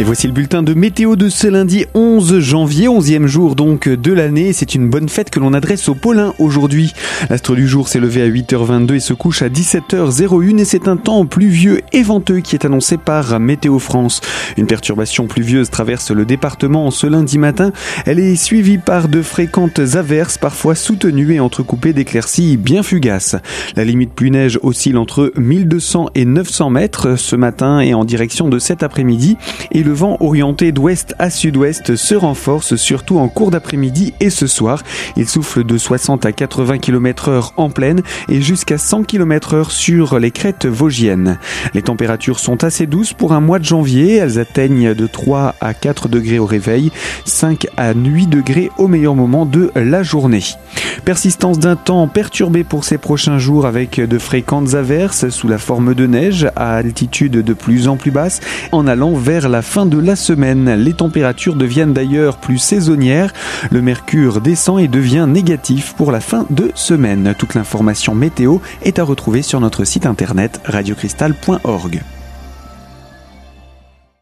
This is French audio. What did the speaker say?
Et voici le bulletin de météo de ce lundi 11 janvier, 11e jour donc de l'année. C'est une bonne fête que l'on adresse au Paulin aujourd'hui. L'astre du jour s'est levé à 8h22 et se couche à 17h01 et c'est un temps pluvieux et venteux qui est annoncé par Météo France. Une perturbation pluvieuse traverse le département ce lundi matin. Elle est suivie par de fréquentes averses, parfois soutenues et entrecoupées d'éclaircies bien fugaces. La limite pluie-neige oscille entre 1200 et 900 mètres ce matin et en direction de cet après-midi. Le vent orienté d'ouest à sud-ouest se renforce surtout en cours d'après-midi et ce soir. Il souffle de 60 à 80 km heure en pleine et jusqu'à 100 km heure sur les crêtes vosgiennes. Les températures sont assez douces pour un mois de janvier. Elles atteignent de 3 à 4 degrés au réveil, 5 à 8 degrés au meilleur moment de la journée. Persistance d'un temps perturbé pour ces prochains jours avec de fréquentes averses sous la forme de neige à altitude de plus en plus basse en allant vers la fin de la semaine. Les températures deviennent d'ailleurs plus saisonnières. Le mercure descend et devient négatif pour la fin de semaine. Toute l'information météo est à retrouver sur notre site internet radiocristal.org.